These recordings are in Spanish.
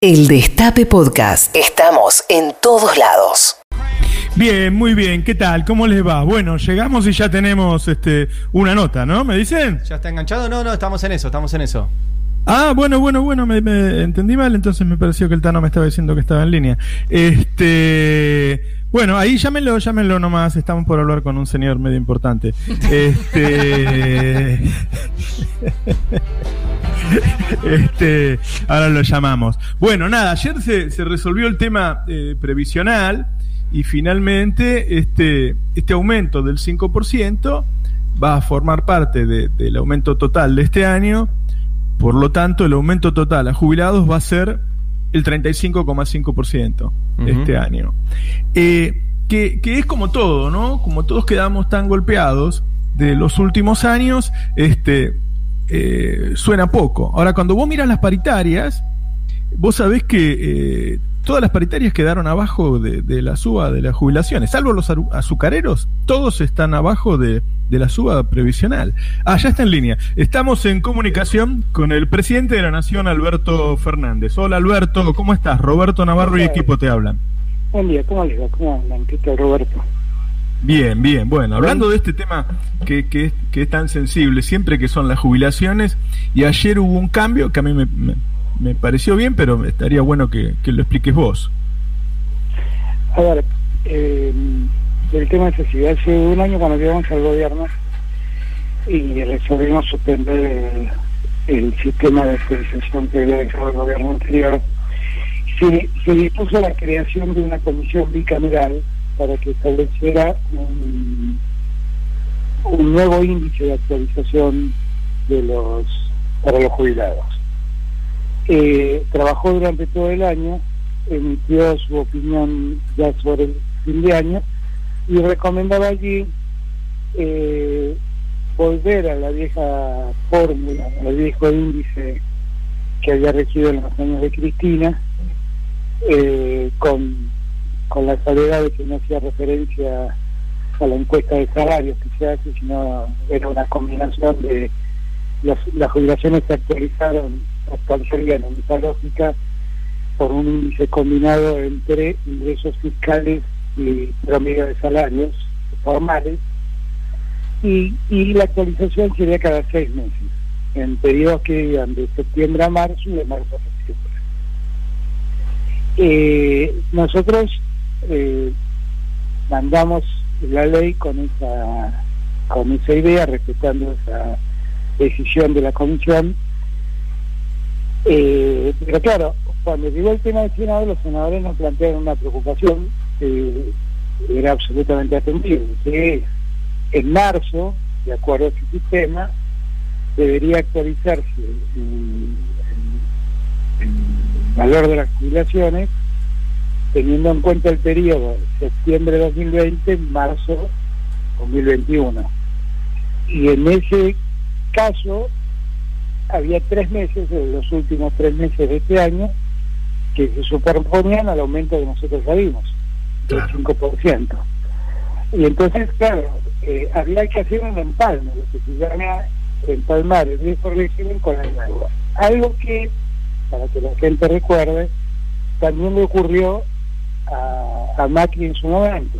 El Destape Podcast. Estamos en todos lados. Bien, muy bien. ¿Qué tal? ¿Cómo les va? Bueno, llegamos y ya tenemos este, una nota, ¿no? ¿Me dicen? ¿Ya está enganchado? No, no, estamos en eso, estamos en eso. Ah, bueno, bueno, bueno, me, me entendí mal, entonces me pareció que el Tano me estaba diciendo que estaba en línea. Este, bueno, ahí llámenlo, llámenlo nomás, estamos por hablar con un señor medio importante. Este, este, ahora lo llamamos. Bueno, nada, ayer se, se resolvió el tema eh, previsional y finalmente este, este aumento del 5% va a formar parte de- del aumento total de este año por lo tanto, el aumento total a jubilados va a ser el 35,5% este año. Eh, que, que es como todo, ¿no? Como todos quedamos tan golpeados de los últimos años, este, eh, suena poco. Ahora, cuando vos miras las paritarias, vos sabés que eh, todas las paritarias quedaron abajo de, de la suba de las jubilaciones, salvo los azucareros, todos están abajo de, de la suba previsional. Ah, ya está en línea. Estamos en comunicación con el presidente de la Nación, Alberto Fernández. Hola Alberto, ¿cómo estás? Roberto Navarro y equipo te hablan. Buen día, ¿cómo les va? ¿Cómo andan? ¿Qué tal, Roberto? Bien, bien. Bueno, hablando de este tema que, que, que es tan sensible, siempre que son las jubilaciones, y ayer hubo un cambio que a mí me, me- me pareció bien, pero estaría bueno que, que lo expliques vos. A ver, eh, el tema es así. Hace un año cuando llegamos al gobierno y resolvimos suspender el, el sistema de actualización que había dejado el gobierno anterior, se, se dispuso la creación de una comisión bicameral para que estableciera un, un nuevo índice de actualización de los para los jubilados. Eh, trabajó durante todo el año, emitió su opinión ya sobre el fin de año y recomendaba allí eh, volver a la vieja fórmula, al viejo índice que había regido en los años de Cristina, eh, con, con la salvedad de que no hacía referencia a la encuesta de salarios que se hace, sino era una combinación de las, jubilaciones se actualizaron, actualizarían en esa lógica por un índice combinado entre ingresos fiscales y promedio de salarios formales y, y la actualización sería cada seis meses en periodos que iban de septiembre a marzo y de marzo a septiembre. Eh, nosotros eh, mandamos la ley con esa con esa idea, respetando esa decisión de la comisión. Eh, pero claro, cuando llegó el tema del Senado, los senadores nos plantearon una preocupación que era absolutamente atendible, que en marzo, de acuerdo a ese sistema, debería actualizarse el- el valor de las jubilaciones teniendo en cuenta el periodo septiembre 2020, marzo 2021. Y en ese caso había tres meses, de los últimos tres meses de este año, que se superponían al aumento que nosotros ya vimos, del 5%. Y entonces, claro, eh, había que hacer un empalme, lo que se llama empalmar el viejo régimen con el nuevo. Algo que, para que la gente recuerde, también le ocurrió a, a Macri en su momento.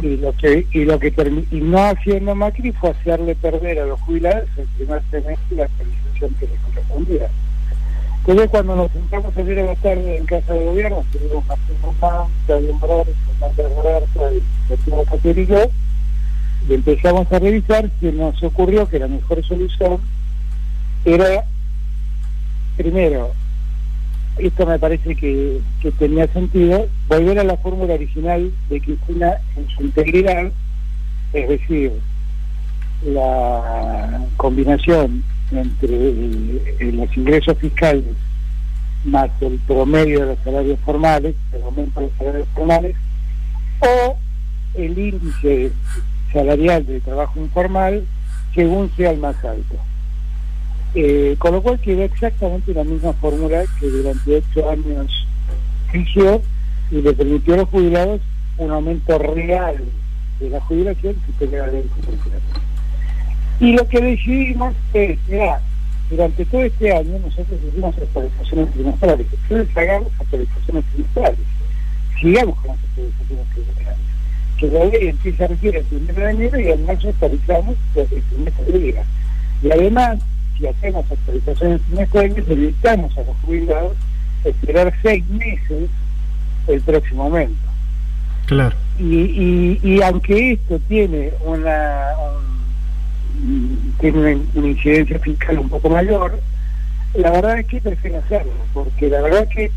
Y lo que y lo que y no haciendo Macri fue hacerle perder a los jubilados el primer semestre la actualización que les correspondía. Entonces cuando nos sentamos ayer a la tarde en casa de gobierno, estuvimos Martín Guzmán, Claudio Morales, Fernando Roberto y Cater y yo, y empezamos a revisar que nos ocurrió que la mejor solución era primero esto me parece que, tenía sentido, volver a la fórmula original de Cristina en su integridad, es decir, la combinación entre los ingresos fiscales más el promedio de los salarios formales, el aumento de los salarios formales, o el índice salarial de trabajo informal según sea el más alto. Eh, con lo cual quedó exactamente la misma fórmula que durante ocho años rigió y le permitió a los jubilados un aumento real de la jubilación superior al 20%. Y lo que decidimos es, mira, durante todo este año nosotros hicimos actualizaciones trimestrales. Entonces hagamos actualizaciones trimestrales. Sigamos con las actualizaciones trimestrales. Que la ley empieza a regir el primero de enero y en marzo actualizamos el trimestre de vida. Y además, si hacemos actualizaciones trimestrales, evitamos a los jubilados esperar seis meses el próximo aumento. Claro. Y, y, y aunque esto tiene una, un- tiene una, incidencia fiscal un poco mayor, la verdad es que prefiero hacerlo, porque la verdad es que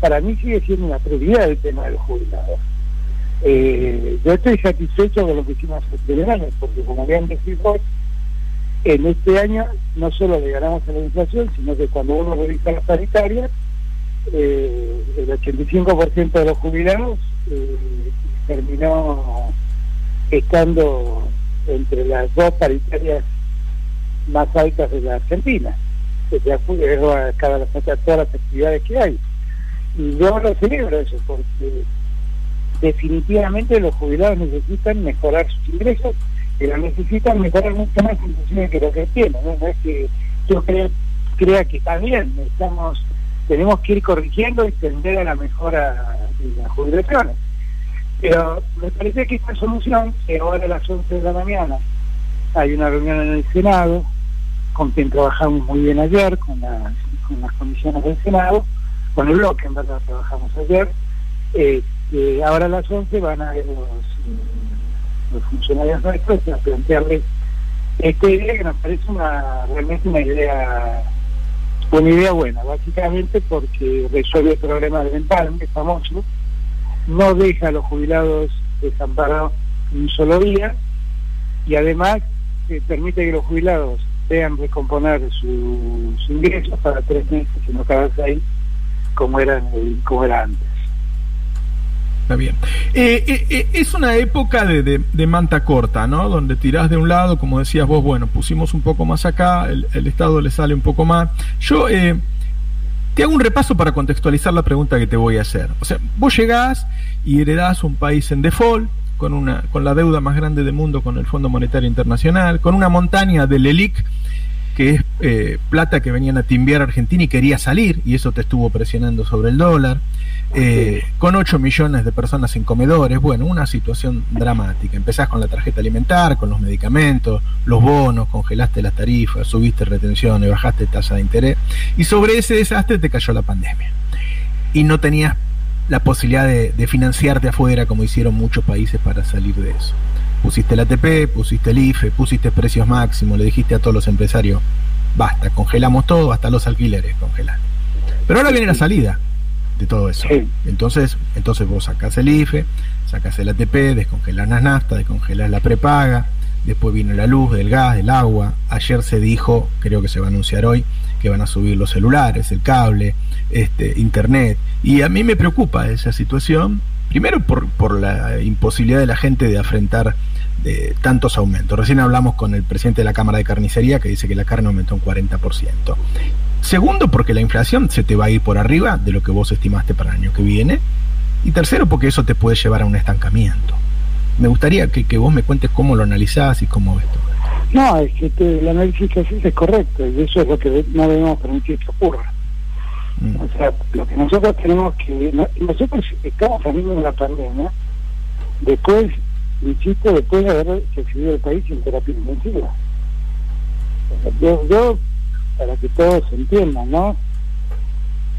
para mí sigue siendo una prioridad el tema de los jubilados. Eh, yo estoy satisfecho con lo que hicimos el primer año, porque como bien decís vos, en este año no solo le ganamos a la inflación, sino que cuando uno revisa las paritarias, eh, el 85% de los jubilados eh, terminó estando entre las dos paritarias más altas de la Argentina, de acuerdo a cada, a todas las actividades que hay. Y yo lo celebro eso, porque definitivamente los jubilados necesitan mejorar sus ingresos, pero necesitan mejorar mucho más inclusive que lo que tienen. No, es que yo crea, que está bien, estamos, tenemos que ir corrigiendo y tender a la mejora de las jubilaciones. Pero me parece que esta solución, que ahora a las 11 de la mañana hay una reunión en el Senado, con quien trabajamos muy bien ayer, con las, con las comisiones del Senado, con el bloque en verdad trabajamos ayer, eh, que ahora a las 11 van a ir los, eh, los funcionarios nuestros a plantearles esta idea que nos parece una realmente una idea una idea buena, básicamente porque resuelve el problema del empalme famoso, no deja a los jubilados desamparados un solo día y además eh, permite que los jubilados vean recomponer su- sus ingresos para tres meses y cada seis como era, en el- como era antes. Está bien. Eh, eh, eh, es una época de, de- manta corta, ¿no? Donde tirás de un lado, como decías vos, bueno, pusimos un poco más acá, el, Estado le sale un poco más. Yo te hago un repaso para contextualizar la pregunta que te voy a hacer. O sea, vos llegás y heredás un país en default, con, una, con la deuda más grande del mundo con el Fondo Monetario Internacional, con una montaña del ELIC que es eh, plata que venían a timbiar a Argentina y quería salir, y eso te estuvo presionando sobre el dólar, eh, con 8 millones de personas sin comedores, bueno, una situación dramática. Empezás con la tarjeta alimentar, con los medicamentos, los bonos, congelaste las tarifas, subiste retenciones, bajaste tasa de interés, y sobre ese desastre te cayó la pandemia. Y no tenías la posibilidad de, de financiarte afuera como hicieron muchos países para salir de eso. Pusiste el ATP, pusiste el IFE, pusiste precios máximos, le dijiste a todos los empresarios, basta, congelamos todo, hasta los alquileres congelar. Pero ahora viene la salida de todo eso. Sí. Entonces, entonces vos sacás el IFE, sacás el ATP, descongelás las naftas, descongelás la prepaga, después vino la luz, del gas, del agua. Ayer se dijo, creo que se va a anunciar hoy, que van a subir los celulares, el cable, este, internet. Y a mí me preocupa esa situación, primero por, por la imposibilidad de la gente de afrontar de tantos aumentos. Recién hablamos con el presidente de la Cámara de Carnicería que dice que la carne aumentó un 40%. Segundo, porque la inflación se te va a ir por arriba de lo que vos estimaste para el año que viene. Y tercero, porque eso te puede llevar a un estancamiento. Me gustaría que, que vos me cuentes cómo lo analizás y cómo ves todo esto. No, es que te- el análisis que haces es correcto y eso es lo que no debemos permitir que ocurra. Mm. O sea, lo que nosotros tenemos que... no- nosotros estamos saliendo de la pandemia después, insisto, después de haber recibido el país en terapia intensiva. O sea, yo, yo, para que todos entiendan, ¿no?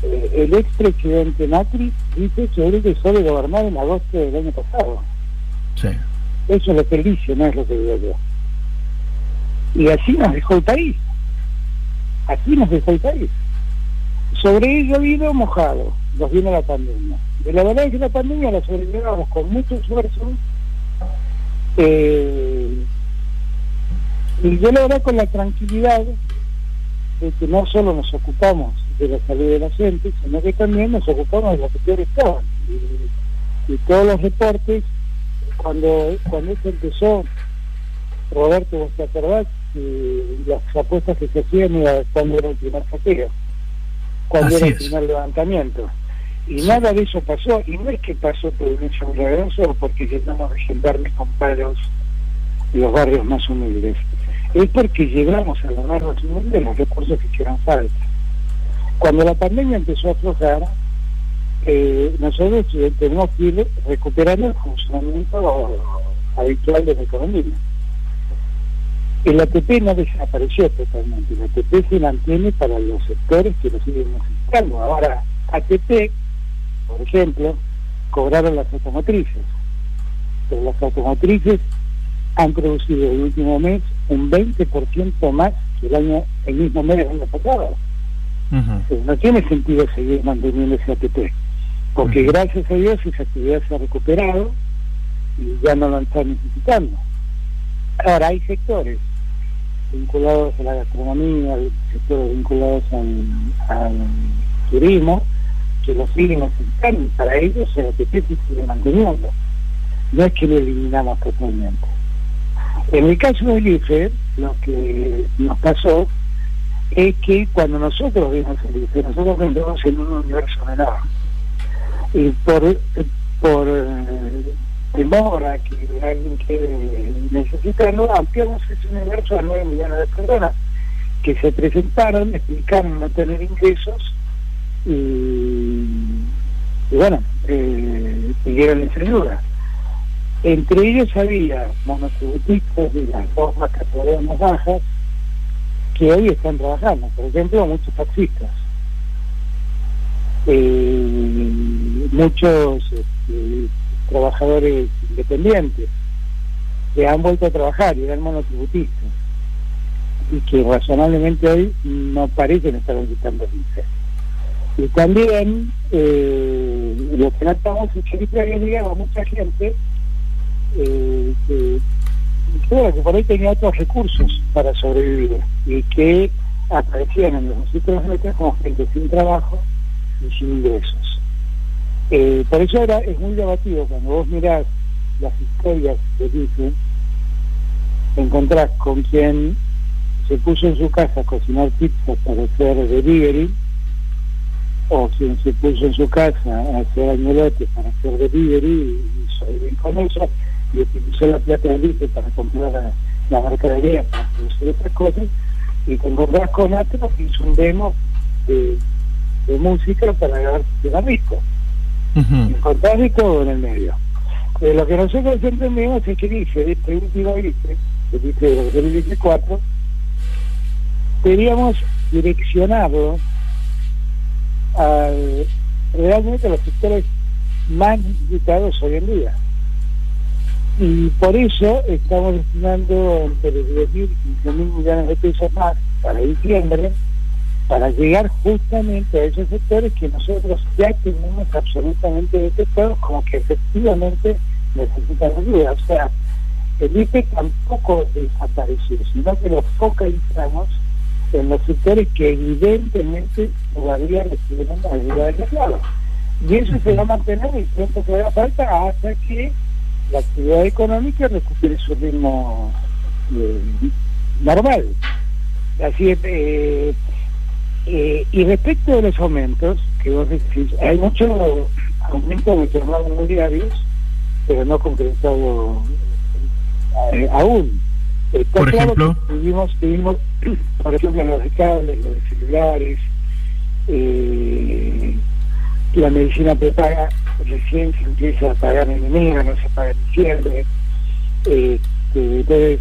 Eh, el expresidente Macri dice que él dejó de gobernar en agosto del año pasado. Sí. Eso es lo que él dice, no es lo que digo yo. Y así nos dejó el país. Así nos dejó el país. Sobre ello habido mojado, nos viene la pandemia. Y la verdad es que la pandemia la sobrellevamos con mucho esfuerzo. eh, y yo la verdad con la tranquilidad de que no solo nos ocupamos de la salud de la gente, sino que también nos ocupamos de los que peor estaban. Y, y todos los reportes cuando cuando esto empezó, Roberto, vos te acordás, las apuestas que se hacían era cuando era el primer saqueo, cuando Así era el es. primer levantamiento. Y nada de eso pasó, y no es que pasó por un hecho milagroso porque llenamos de gendarmes con palos de los barrios más humildes. Es porque llegamos a lograr los de los recursos que hicieron falta. Cuando la pandemia empezó a aflojar, eh, nosotros tenemos que ir recuperando el funcionamiento habitual de la economía. El ATP no desapareció totalmente, el ATP se mantiene para los sectores que lo siguen necesitando. Ahora, ATP, por ejemplo, cobraron las automotrices, pero las automotrices han producido el último mes un 20% más que el año el mismo mes del año pasado. No tiene sentido seguir manteniendo ese ATP, porque gracias a Dios esa actividad se ha recuperado y ya no lo están necesitando. Ahora, hay sectores vinculados a la gastronomía, sectores vinculados al, turismo, que lo siguen necesitando y para ellos el ATP se sigue manteniendo. No es que lo eliminamos totalmente. En el caso del IFE, lo que nos pasó es que cuando nosotros vimos el IFE, nosotros vendemos en un universo menor. Y por, por temor a que alguien que necesita, no ampliamos ese universo a 9 millones de personas que se presentaron, explicaron no tener ingresos y, bueno, eh, pidieron esa ayuda. Entre ellos había monotributistas de las dos categorías más bajas que hoy están trabajando, por ejemplo, muchos taxistas, eh, muchos este, trabajadores independientes que han vuelto a trabajar y eran monotributistas y que razonablemente hoy no parecen estar visitando el Y también eh, lo que notamos es que había llegado mucha gente eh, que, que por ahí tenía otros recursos para sobrevivir y que aparecían en los sitios de como gente sin trabajo y sin ingresos. Eh, por eso ahora es muy llamativo cuando vos mirás las historias que dicen, encontrás con quien se puso en su casa a cocinar pizza para hacer delivery, o quien se puso en su casa a hacer añolotes para hacer delivery y, y con eso, y utilizó la plata del IFE para comprar la, la, mercadería, para producir otras cosas, y con otro que hizo un demo de, música para grabar su disco. Uh -huh. Encontrás de todo en el medio. Eh, lo que nosotros entendemos es que dice, este último IFE, el IFE de 2014, queríamos direccionarlo al, realmente a los sectores más necesitados hoy en día y por eso estamos destinando entre 10 mil y 15 mil millones de pesos más para diciembre para llegar justamente a esos sectores que nosotros ya tenemos absolutamente detectados como que efectivamente necesitan ayuda. O sea, el IPE tampoco desapareció, sino que lo focalizamos en los sectores que evidentemente todavía reciben ayuda del Estado. Y eso se va a mantener el tiempo que haga falta hasta que la actividad económica recupere su ritmo eh, normal. Así es, eh, eh, y respecto de los aumentos, que vos decís, hay muchos aumentos de tornados mundiales, pero no concretado aún. por ejemplo, tuvimos, tuvimos, por ejemplo, los de cables, los de celulares, la medicina prepaga recién se empieza a pagar en enero, no se paga en diciembre. Eh, entonces,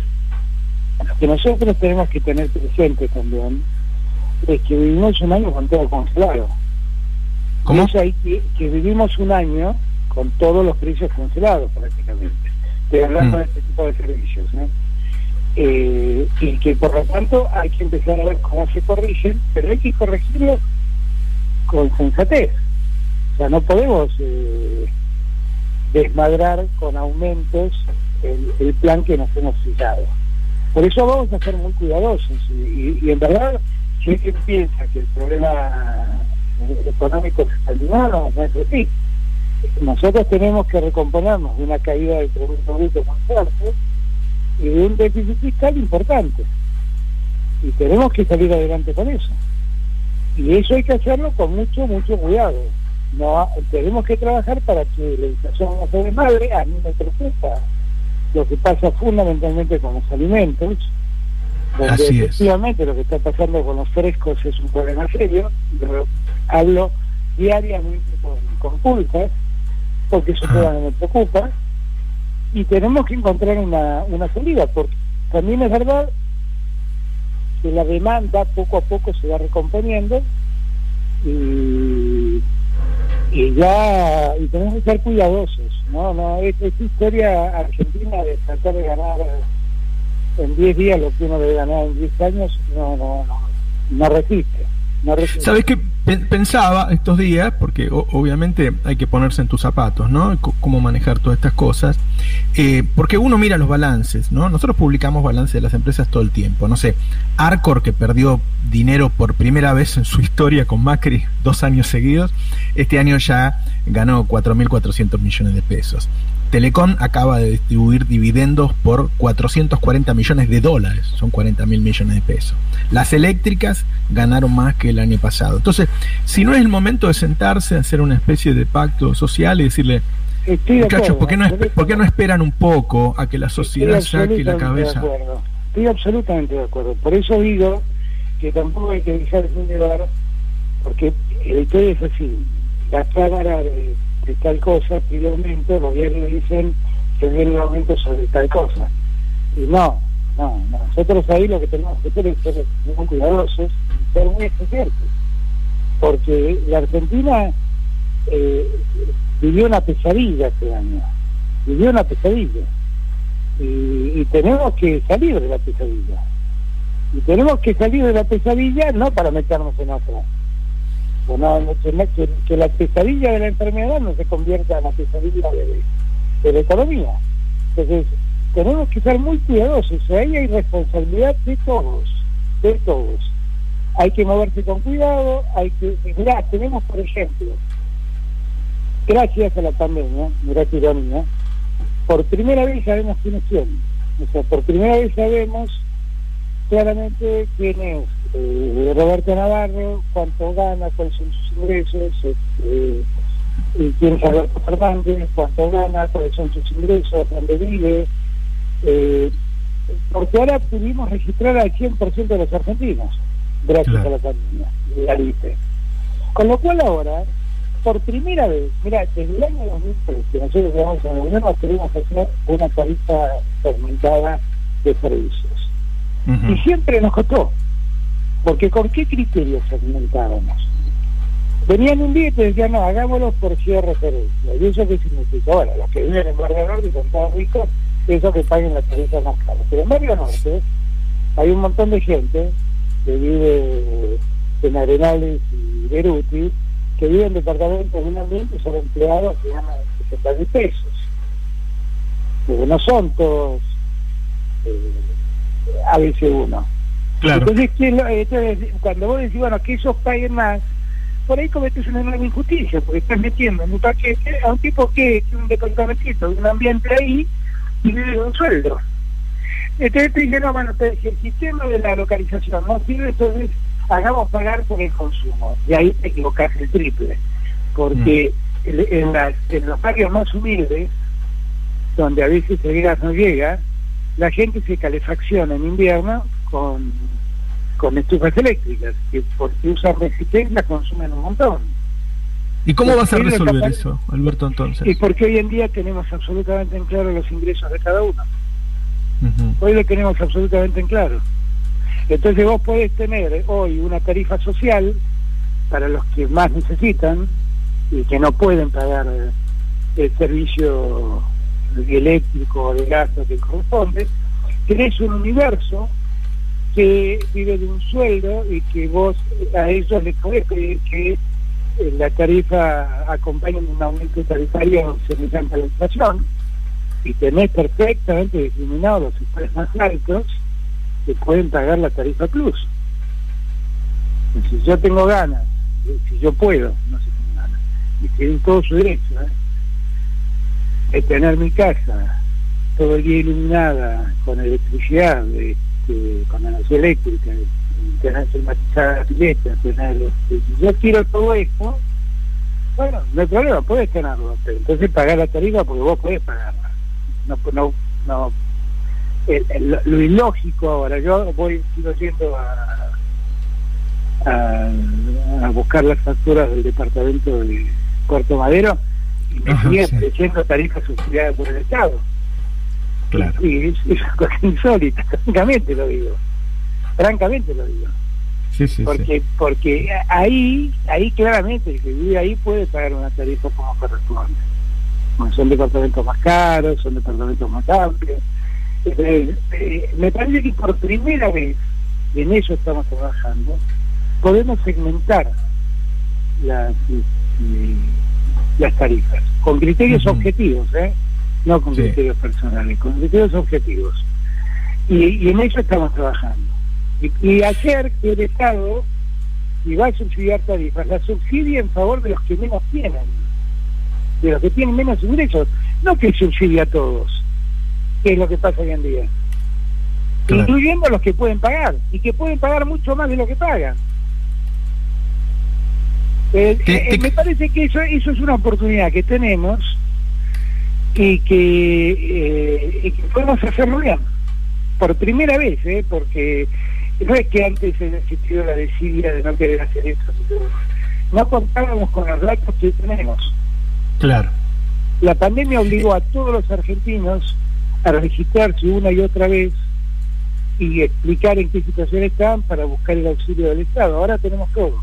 lo que nosotros tenemos que tener presente también es que vivimos un año con todo congelado. ¿Cómo? Es ahí que, que, vivimos un año con todos los precios congelados prácticamente. Estoy hablando mm. de este tipo de servicios. Eh, y que por lo tanto hay que empezar a ver cómo se corrigen, pero hay que corregirlo con sensatez. Sea, no podemos eh, desmadrar con aumentos el, plan que nos hemos fijado. Por eso vamos a ser muy cuidadosos y, en verdad, si alguien piensa que el problema económico se está no es así. Nosotros tenemos que recomponernos de una caída del Producto Bruto muy fuerte y de un déficit fiscal importante. Y tenemos que salir adelante con eso. Y eso hay que hacerlo con mucho, mucho cuidado no tenemos que trabajar para que la educación no se desmadre, a mí me preocupa lo que pasa fundamentalmente con los alimentos, donde Así es. efectivamente lo que está pasando con los frescos es un problema serio, pero hablo diariamente con, con pulpas, porque eso todavía me preocupa, y tenemos que encontrar una, una salida, porque también es verdad que la demanda poco a poco se va recomponiendo y, y ya y tenemos que ser cuidadosos no no es- esta historia argentina de tratar de ganar en 10 días lo que uno debe ganar en 10 años no no no no resiste no ¿Sabes qué? Pen- Pensaba estos días, porque obviamente hay que ponerse en tus zapatos, ¿no? C- cómo manejar todas estas cosas. Eh, porque uno mira los balances, ¿no? Nosotros publicamos balances de las empresas todo el tiempo. No sé, Arcor, que perdió dinero por primera vez en su historia con Macri dos años seguidos, este año ya ganó 4.400 millones de pesos. Telecom acaba de distribuir dividendos por 440 millones de dólares, son 40 mil millones de pesos. Las eléctricas ganaron más que el año pasado. Entonces, si no es el momento de sentarse, hacer una especie de pacto social y decirle, Estoy de muchachos, ¿por qué, no, esp- absolutamente. ¿por qué no esperan un poco a que la sociedad saque la cabeza? de. Estoy absolutamente de acuerdo. Por eso digo que tampoco hay que dejarse llevar, porque la historia es así. La cámara de, tal cosa pide aumento, los gobiernos dicen que viene un aumento sobre tal cosa. Y no, no, no. nosotros ahí lo que tenemos que hacer es ser muy cuidadosos y ser muy exigentes. Porque la Argentina eh, vivió una pesadilla este año, vivió una pesadilla y, y tenemos que salir de la pesadilla. Y tenemos que salir de la pesadilla no para meternos en otra. O no, no, que, la pesadilla de la enfermedad no se convierta en la pesadilla de, la economía. Entonces, tenemos que ser muy cuidadosos. Ahí hay responsabilidad de todos, de todos. Hay que moverse con cuidado, hay que... Mirá, tenemos, por ejemplo, gracias a la pandemia, mirá qué ironía, por primera vez sabemos quiénes son. O sea, por primera vez sabemos claramente quién es eh, Roberto Navarro, cuánto gana, cuáles son sus ingresos, este, y quién es Alberto Fernández, cuánto gana, cuáles son sus ingresos, dónde vive. eh, porque ahora pudimos registrar al 100% de los argentinos, gracias Claro. a la pandemia, la liste. Con lo cual ahora, por primera vez, mira, desde el año 2013, nosotros llegamos a gobierno, queremos hacer una tarifa segmentada de servicios. Y siempre nos costó, porque ¿con qué criterios segmentábamos? Venían un día y te decían, no, hagámoslo por cierre referencia. ¿Y eso qué significa? Bueno, los que viven en Barrio Norte son todos ricos, eso que paguen la tarifa más cara. Pero en Barrio Norte hay un montón de gente que vive en Arenales y Beruti, que vive en departamentos de un ambiente son empleados que ganan 60 mil pesos. Porque no son todos eh, ABC1. Claro. Entonces, ¿qué es lo- entonces, cuando vos decís, bueno, que esos paguen más, por ahí cometes una enorme injusticia, porque estás metiendo en un paquete a un tipo que tiene un departamentito, un ambiente ahí, y vive de un sueldo. Entonces te dicen, no, bueno, te- si el sistema de la localización no sirve, entonces hagamos pagar por el consumo. Y ahí te equivocás el triple. Porque en, en las- en los barrios más humildes, donde a veces el gas no llega, la gente se calefacciona en invierno con, con estufas eléctricas, que porque usan resistencia consumen un montón. ¿Y cómo vas a resolver capaz- eso, Alberto, Y entonces? porque hoy en día tenemos absolutamente en claro los ingresos de cada uno. Hoy lo tenemos absolutamente en claro. Entonces vos podés tener hoy una tarifa social para los que más necesitan y que no pueden pagar eh, el servicio eléctrico o de gas que corresponde. Tenés un universo que vive de un sueldo y que vos a ellos les podés pedir que eh, la tarifa acompañe un aumento tarifario semejante a la inflación y tenés perfectamente discriminados los sectores más altos que pueden pagar la tarifa plus. Si yo tengo ganas, si yo puedo, no sé si tengo ganas, y tienen todo su derecho, ¿eh? de tener mi casa todo el día iluminada con electricidad, este, con energía eléctrica, tener climatizada la pileta, tener, este, si yo quiero todo esto, bueno, no hay problema, puedes tenerlo, pero entonces pagar la tarifa porque vos podés pagarla. No, no, no, el- el- lo ilógico ahora. Yo voy sigo yendo a, a, a buscar las facturas del departamento de Puerto Madero y me siguen sí. ofreciendo tarifas subsidiadas por el Estado. Claro. Y es, es una cosa insólita, francamente lo digo. Francamente lo digo. Sí, sí, sí. Porque porque ahí ahí claramente el que vive ahí puede pagar una tarifa como corresponde. Bueno, son departamentos más caros, son departamentos más amplios. Eh, eh, me parece que por primera vez, y en eso estamos trabajando, podemos segmentar las, este, las tarifas con criterios objetivos, ¿eh? No con Sí. criterios personales, con criterios objetivos. Y, y en eso estamos trabajando. Y, y ayer que el Estado, si va a subsidiar tarifas, la subsidia en favor de los que menos tienen, de los que tienen menos ingresos, no que subsidia a todos, que es lo que pasa hoy en día. Claro. Incluyendo a los que pueden pagar, y que pueden pagar mucho más de lo que pagan. Eh, Te- eh, me parece que eso, eso es una oportunidad que tenemos y que, eh, y que podemos hacerlo bien. Por primera vez, ¿eh? porque no es que antes haya existido la desidia de no querer hacer esto. No contábamos con los datos que tenemos. Claro. La pandemia obligó a todos los argentinos a registrarse una y otra vez y explicar en qué situación estaban para buscar el auxilio del Estado. Ahora tenemos todo.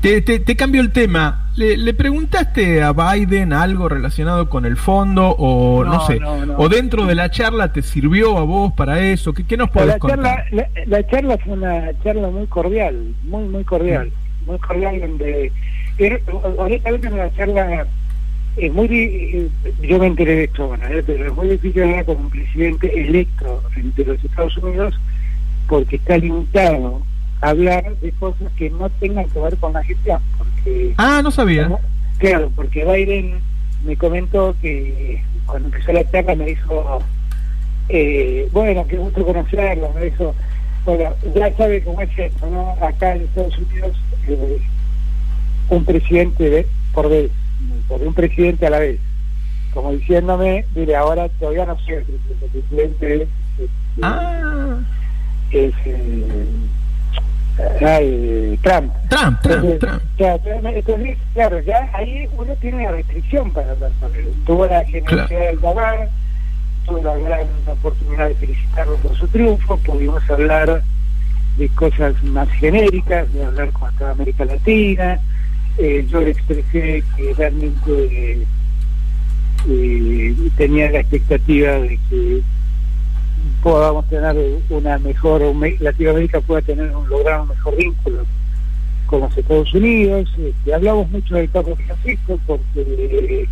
Te, te, te cambio el tema. ¿Le, le preguntaste a Biden algo relacionado con el fondo o no, No, sé? no, no. ¿O dentro de la charla te sirvió a vos para eso? ¿Qué, qué nos podés La contar? charla, la, la charla fue una charla muy cordial, muy, muy cordial, muy cordial, donde honestamente una charla es muy yo me enteré de esto ahora, eh, pero es muy difícil hablar con un presidente electo de los Estados Unidos porque está limitado hablar de cosas que no tengan que ver con la gestión, porque Ah, no sabía. ¿no? Claro, porque Biden me comentó que cuando empezó la charla me dijo, eh, bueno, qué gusto conocerlo, me dijo, bueno, ya sabe cómo es esto, ¿no? Acá en Estados Unidos, eh, un presidente de- por vez, por un presidente a la vez, como diciéndome, mire, ahora todavía no soy el presidente, el presidente es, Ah, es eh, ay, Trump. Trump, Trump, Entonces, Trump. claro, entonces, claro, ya ahí uno tiene una restricción para hablar con él. Tuvo la generosidad Claro. del Dabar, tuve la gran oportunidad de felicitarlo por su triunfo, pudimos hablar de cosas más genéricas, de hablar con toda América Latina. Eh, yo le expresé que realmente eh, eh, tenía la expectativa de que podamos tener una mejor, Latinoamérica pueda tener un, lograr un mejor vínculo con los Estados Unidos. Este, hablamos mucho del Papa Francisco porque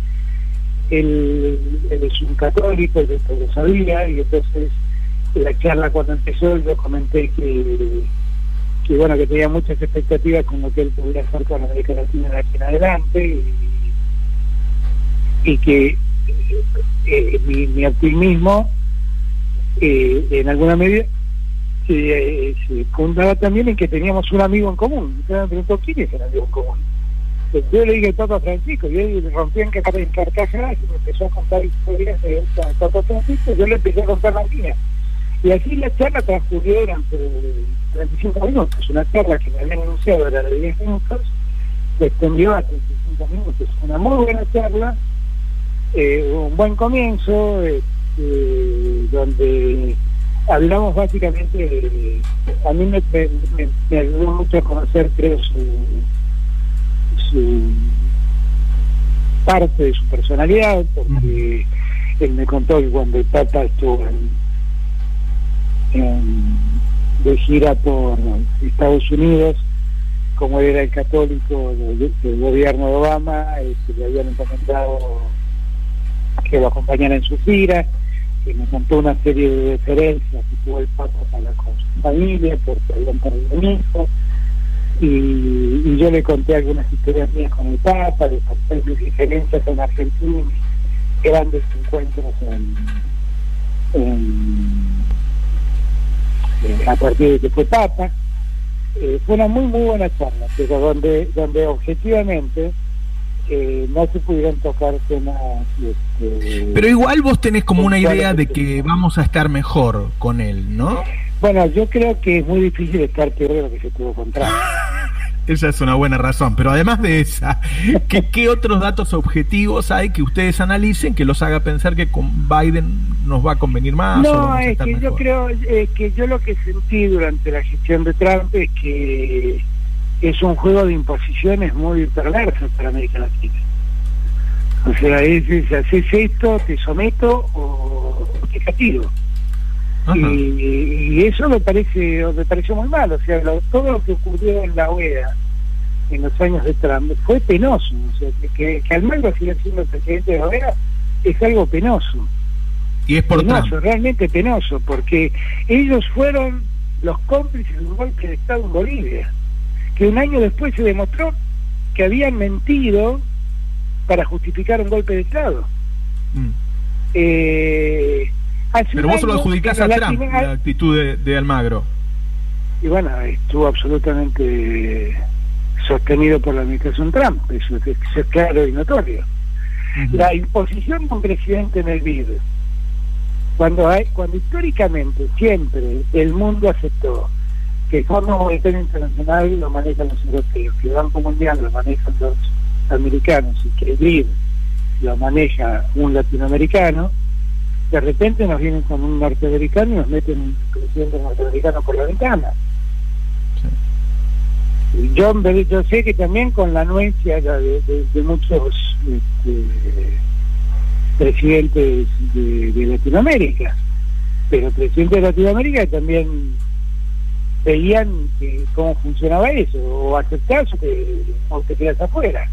él, es un católico, yo lo sabía, y entonces la charla cuando empezó yo comenté que, que bueno que tenía muchas expectativas con lo que él podría hacer con América Latina de aquí en adelante y, y que eh, eh, mi, mi optimismo eh, en alguna medida se, eh, se fundaba también en que teníamos un amigo en común. Usted me preguntó quién es el amigo en común. Pues Yo le dije el Papa Francisco y él rompió en en y me empezó a contar historias de Papa Francisco. Yo le empecé a contar las mías. Y así la charla transcurrió durante 35 minutos. Una charla que me habían anunciado era de 10 minutos, se extendió a 35 minutos. Una muy buena charla, eh, un buen comienzo, donde hablamos básicamente de, a mí me, me, me- me ayudó mucho a conocer creo su, su parte de su personalidad porque él me contó que cuando el Papa estuvo en, en- de gira por Estados Unidos como él era el católico del, del gobierno de Obama este, le habían encomendado que lo acompañara en su gira me contó una serie de referencias que tuvo el Papa para con su familia, porque habían perdido un hijo, y, y yo le conté algunas historias mías con el Papa, le conté mis diferencias en Argentina, grandes encuentros en, en- eh, a partir de que fue Papa. Eh, fue una muy muy buena charla, pero donde, donde objetivamente eh, no se pudieran tocar temas. Este, Pero igual vos tenés como una idea de que vamos a estar mejor con él, ¿no? Bueno, yo creo que es muy difícil estar peor de lo que se tuvo contra. Esa es una buena razón, pero además de esa, ¿qué, qué otros datos objetivos hay que ustedes analicen que los haga pensar que con Biden nos va a convenir más? o No, vamos a es estar que yo creo eh, que yo lo que sentí durante la gestión de Trump es que es un juego de imposiciones muy perverso para América Latina. O sea, es, es haces esto, te someto o te castigo. Y, y eso me parece me pareció muy mal. O sea, lo- todo lo que ocurrió en la OEA en los años de Trump fue penoso. O sea, que, que, Almagro siga siendo el presidente de la OEA es algo penoso Y es por penoso, Trump. realmente penoso, porque ellos fueron los cómplices de un golpe de Estado en Bolivia, que un año después se demostró que habían mentido para justificar un golpe de Estado. Mm. Eh, Pero vos lo adjudicás a la Trump, Latina- la actitud de, de Almagro. Y bueno, estuvo absolutamente sostenido por la administración Trump, eso es, eso es claro y notorio. La imposición de un presidente en el BID, cuando hay, cuando históricamente siempre el mundo aceptó que el Fondo Monetario Internacional lo manejan los europeos, que el Banco Mundial lo manejan los americanos y que el BID lo maneja un latinoamericano, de repente nos vienen con un norteamericano y nos meten un presidente norteamericano por la ventana. Yo, yo sé que también con la anuencia de, de- de muchos este, presidentes de, de Latinoamérica, pero presidentes de Latinoamérica también veían que cómo funcionaba eso, o aceptás o te, o te quedas afuera.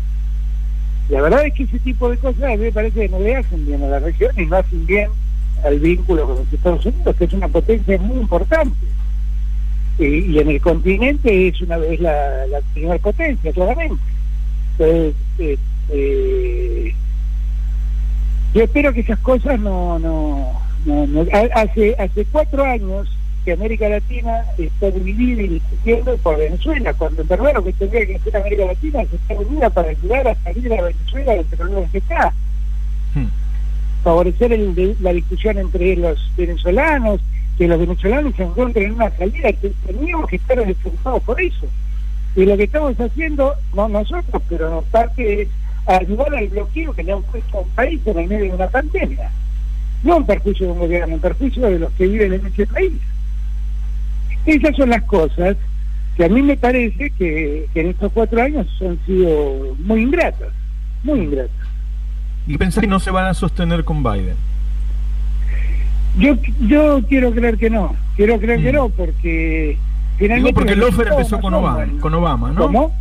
La verdad es que ese tipo de cosas a mí me parece que no le hacen bien a la región y no hacen bien al vínculo con los Estados Unidos, que es una potencia muy importante. Y, y en el continente es una vez la, la primera potencia, claramente. Entonces, este, yo espero que esas cosas no... no, no, no- ha- hace, hace cuatro años que América Latina está dividida y discutiendo por Venezuela, cuando en verdad lo que tendría que hacer América Latina es estar unida para ayudar a salir a Venezuela del problema que está Hmm. favorecer el la discusión entre los venezolanos, que los venezolanos se encuentren en una salida, que teníamos que estar despreocupados por eso. Y lo que estamos haciendo, no nosotros, pero parte es ayudar al bloqueo que le han puesto a un país en el medio de una pandemia. No en perjuicio de un gobierno, en perjuicio de los que viven en ese país. Esas son las cosas que a mí me parece que, que en estos cuatro años han sido muy ingratas, muy ingratas. Y pensás que no se van a sostener con Biden. Yo, yo quiero creer que no, quiero creer que Mm. no, porque finalmente... Digo porque el resultados empezó con Obama, con Obama, ¿no? ¿Cómo?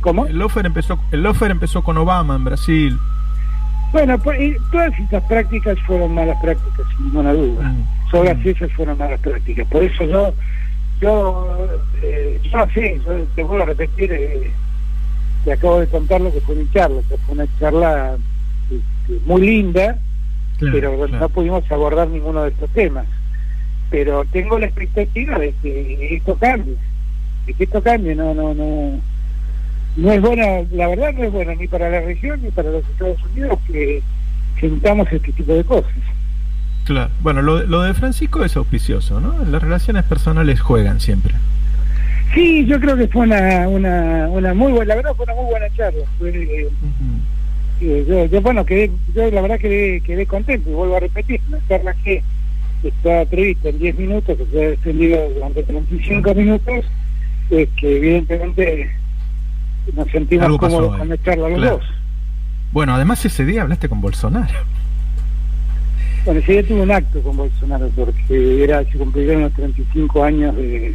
¿Cómo? El Lofer empezó, el empezó con Obama en Brasil. Bueno, pues, todas estas prácticas fueron malas prácticas, sin ninguna duda. Mm. Todas Mm. esas fueron malas prácticas. Por eso yo, yo, eh, yo no sé, yo te vuelvo a repetir, eh, te acabo de contar lo que fue mi charla, que fue una charla este, muy linda, Claro, pero claro. no pudimos abordar ninguno de estos temas. Pero tengo la expectativa de que esto cambie, de que esto cambie, no, no, no, no es buena, la verdad no es buena ni para la región ni para los Estados Unidos que sintamos este tipo de cosas. Claro. Bueno, lo, lo de Francisco es auspicioso, ¿no? Las relaciones personales juegan siempre. Sí, yo creo que fue una, una, una muy buena, la verdad fue una muy buena charla. Fue, eh, eh, yo, yo, bueno, quedé, yo la verdad quedé, quedé contento y vuelvo a repetir, una charla que está prevista en 10 minutos, que se ha extendido durante 35 minutos, es que evidentemente nos sentimos cómodos con la charla los Claro. dos. Bueno, además ese día hablaste con Bolsonaro. Bueno, ese día tuve un acto con Bolsonaro porque era se cumplieron los 35 años de,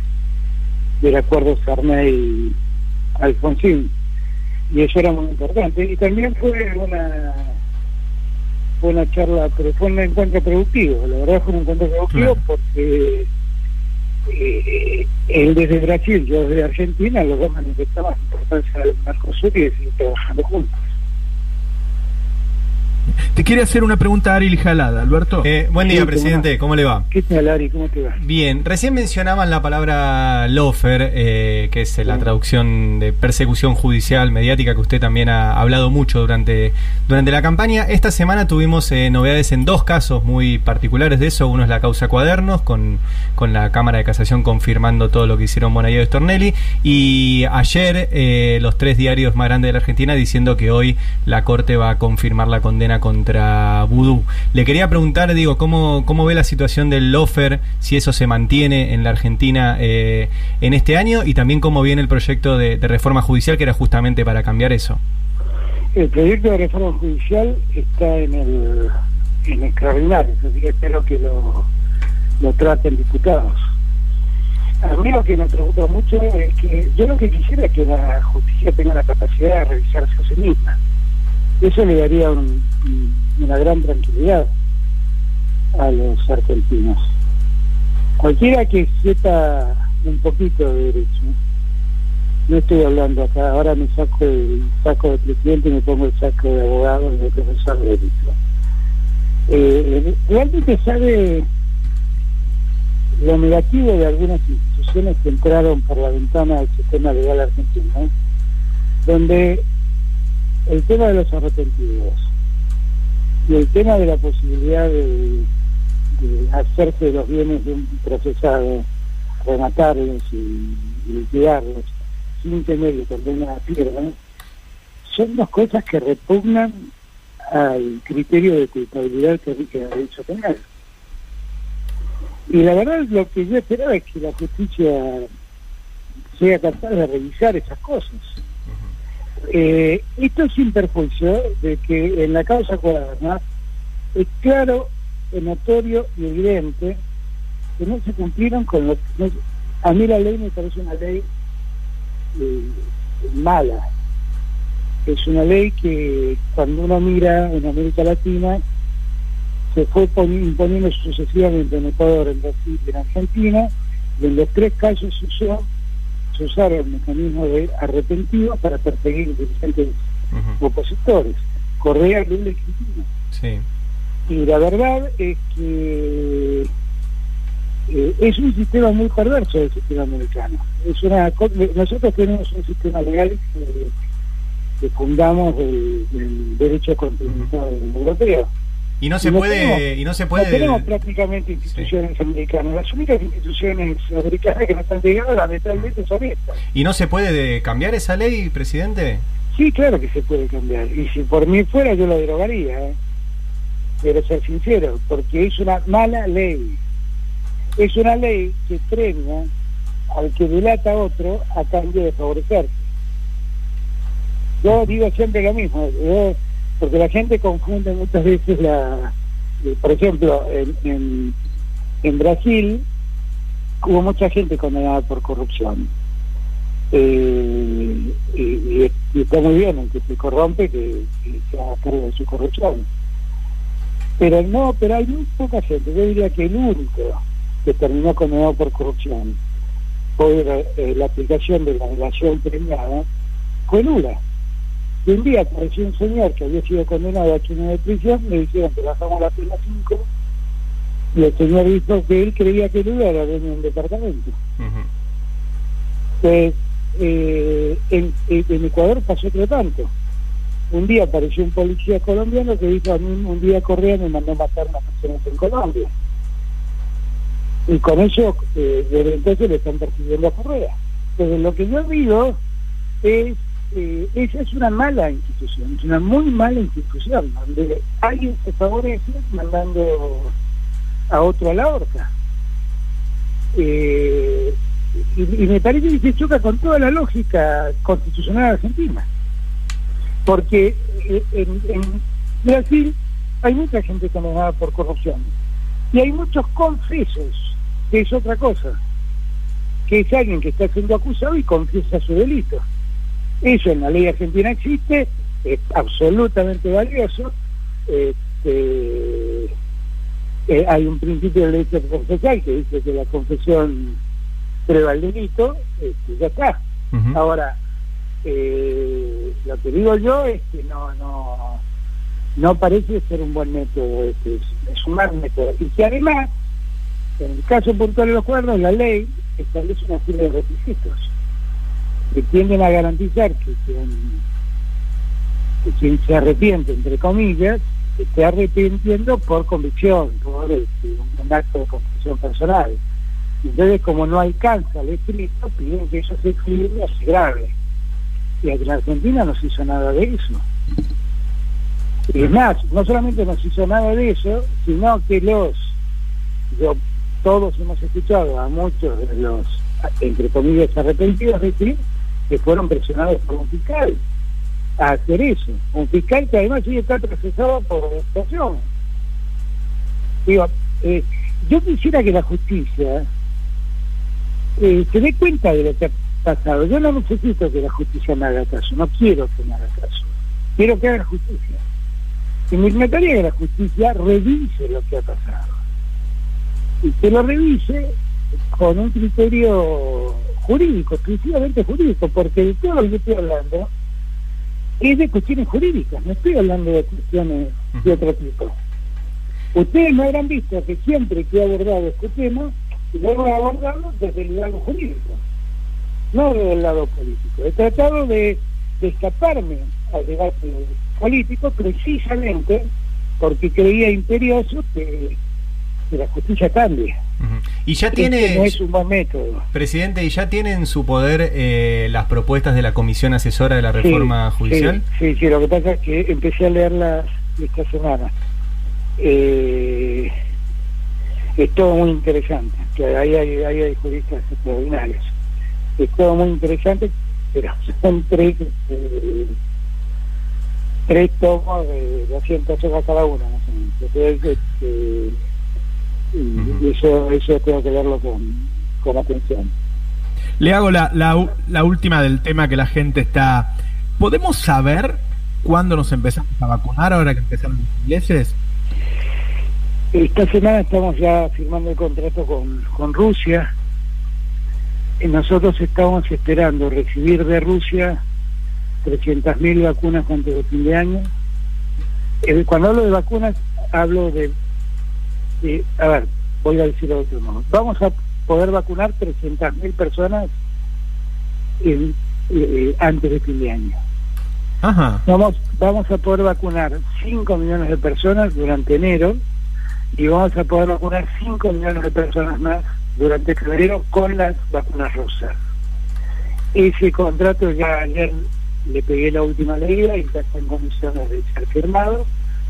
del acuerdo Sarney-Alfonsín y eso era muy importante y también fue una fue una charla, pero fue un encuentro productivo, la verdad fue un encuentro productivo Claro. porque eh, él desde Brasil, yo desde Argentina, los dos manifestaban la importancia del Mercosur y de seguir trabajando juntos. Te quiere hacer una pregunta Ari Jalada, Alberto. Eh, buen día, Sí, presidente. ¿Cómo le va? ¿Qué tal, Ari? ¿Cómo te va? Bien, recién mencionaban la palabra lofer, eh, que es la Sí. traducción de persecución judicial mediática que usted también ha hablado mucho durante, durante la campaña. Esta semana tuvimos eh, novedades en dos casos muy particulares de eso. Uno es la causa Cuadernos, con, con la Cámara de Casación confirmando todo lo que hicieron Bonallado y Stornelli. Y ayer eh, los tres diarios más grandes de la Argentina diciendo que hoy la Corte va a confirmar la condena contra Vudú. Le quería preguntar, digo, ¿cómo, cómo ve la situación del lofer, si eso se mantiene en la Argentina eh, en este año y también cómo viene el proyecto de, reforma judicial que era justamente para cambiar eso? El proyecto de reforma judicial está en el en extraordinario, así que espero que lo, lo traten diputados. A mí lo que me preocupa mucho es que yo lo que quisiera es que la justicia tenga la capacidad de revisarse a sí misma. Eso le daría un- un- una gran tranquilidad a los argentinos. Cualquiera que sepa un poquito de derecho, no estoy hablando acá, ahora me saco el saco de presidente y me pongo el saco de abogado y de profesor de derecho. Eh, realmente sabe lo negativo de algunas instituciones que entraron por la ventana del sistema legal argentino, donde el tema de los arrepentidos y el tema de la posibilidad de, hacerse los bienes de un procesado, rematarlos y, y liquidarlos sin tener que condena a pierda, son dos cosas que repugnan al criterio de culpabilidad que rige el derecho penal. Y la verdad lo que yo esperaba es que la justicia sea capaz de revisar esas cosas. Eh, esto sin perjuicio de que en la causa cuaderna es claro, es notorio y evidente que no se cumplieron con lo que... a mí la ley me parece una ley eh, mala. Es una ley que cuando uno mira en América Latina se fue poni- imponiendo sucesivamente en Ecuador, en Brasil y en Argentina, y en los tres casos se usó se usaron mecanismos de arrepentidos para perseguir dirigentes opositores, Correa, Lula y Cristina. Sí. Y la verdad es que eh, es un sistema muy perverso el sistema americano. Es una nosotros tenemos un sistema legal que, que fundamos del derecho continental europeo. Y no se puede, tenemos- y no se No puede. tenemos prácticamente instituciones americanas. Las únicas instituciones americanas que nos han llegado lamentablemente son estas. ¿Y no se puede de- cambiar esa ley, presidente? Sí, claro que se puede cambiar. Y si por mí fuera, yo la derogaría. ¿eh? Quiero ser sincero, porque es una mala ley. Es una ley que premia al que delata a otro a cambio de favorecerse. Yo digo siempre lo mismo, yo- porque la gente confunde muchas veces la... eh, Por ejemplo, en, en, Brasil hubo mucha gente condenada por corrupción. Eh, y, y- está muy bien que se corrompe que, que se haga cargo de su corrupción. Pero no, pero hay muy poca gente. Yo diría que el único que terminó condenado por corrupción por eh, la aplicación de la relación premiada fue Lula. Y un día apareció un señor que había sido condenado a ocho años de prisión, le dijeron que bajamos la pena a cinco, y el señor dijo que él creía que Lula era de un departamento. Ujú. Pues eh, en, en- en Ecuador pasó otro tanto. Un día apareció un policía colombiano que dijo a mí un día Correa me mandó matar a unas personas en Colombia. Y con eso, eh, desde entonces le están persiguiendo a Correa. Entonces lo que yo digo es, eh, esa es una mala institución, es una muy mala institución, donde alguien se favorece mandando a otro a la horca. Eh, y, y me parece que se choca con toda la lógica constitucional argentina. Porque eh, en, en Brasil hay mucha gente condenada por corrupción. Y hay muchos confesos, que es otra cosa. Que es alguien que está siendo acusado y confiesa su delito. Eso en la ley argentina existe, es absolutamente valioso. Este, eh, hay un principio de derecho procesal que dice que la confesión prueba el delito, este, ya está. Ahora, eh, lo que digo yo es que no, no, no parece ser un buen método, este, es, es un mal método. Y que además, en el caso puntual de los cuernos, la ley establece una serie de requisitos que tienden a garantizar que quien, se arrepiente, entre comillas, esté arrepintiendo por convicción, por este, un acto de convicción personal. Entonces, como no alcanza el escrito, piden que eso se escribe o se grave. Y aquí en Argentina no se hizo nada de eso. Y es más, no solamente no se hizo nada de eso, sino que los, yo, todos hemos escuchado a muchos de los, entre comillas, arrepentidos decir que fueron presionados por un fiscal a hacer eso. Un fiscal que además sí está procesado por extorsión. Digo, eh, yo quisiera que la justicia eh, se dé cuenta de lo que ha pasado. Yo no necesito que la justicia me haga caso, no quiero que me haga caso. Quiero que haga justicia. Y me encantaría que la justicia revise lo que ha pasado. Y que lo revise con un criterio jurídico, exclusivamente jurídico, porque de todo lo que estoy hablando es de cuestiones jurídicas, no estoy hablando de cuestiones de otro tipo. Ustedes me habrán visto que siempre que he abordado este tema, lo he abordado desde el lado jurídico, no desde el lado político. He tratado de, de escaparme al debate político precisamente porque creía imperioso que, que la justicia cambie. Y ya tiene, no es un buen método. presidente, y ya tiene en su poder eh, las propuestas de la Comisión Asesora de la Sí, Reforma Judicial. Sí, sí, lo que pasa es que empecé a leerlas esta semana. Eh, es todo muy interesante, ahí hay, ahí hay juristas extraordinarios. Es todo muy interesante, pero son tres, eh, tres tomos de 200 hojas cada uno, más o menos. Entonces, y eso, eso tengo que verlo con, con atención. Le hago la, la, la última del tema que la gente está. ¿Podemos saber cuándo nos empezamos a vacunar ahora que empezaron los ingleses? Esta semana estamos ya firmando el contrato con, con Rusia. Y nosotros estamos esperando recibir de Rusia 300.000 vacunas antes de fin de año. Eh, Cuando hablo de vacunas, hablo de, A ver, voy a decirlo de otro modo. Vamos a poder vacunar 300.000 personas en- eh, antes de fin de año. Ajá. Vamos, vamos a poder vacunar 5 millones de personas durante enero y vamos a poder vacunar 5 millones de personas más durante febrero con las vacunas rusas. Ese contrato ya ayer le pegué la última leída y ya está en condiciones de ser firmado.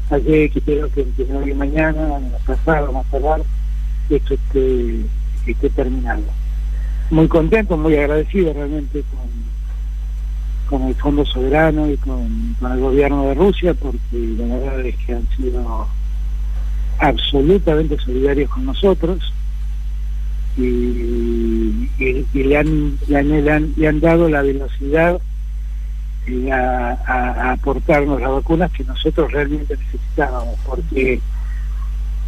Así que espero que entre hoy mañana, pasado, más tardar, esto esté, esté terminado. Muy contento, muy agradecido realmente con, con el Fondo Soberano y con, con el gobierno de Rusia, porque la verdad es que han sido absolutamente solidarios con nosotros y, le, han, le han- le han dado la velocidad eh, a, aportarnos las vacunas que nosotros realmente necesitábamos, porque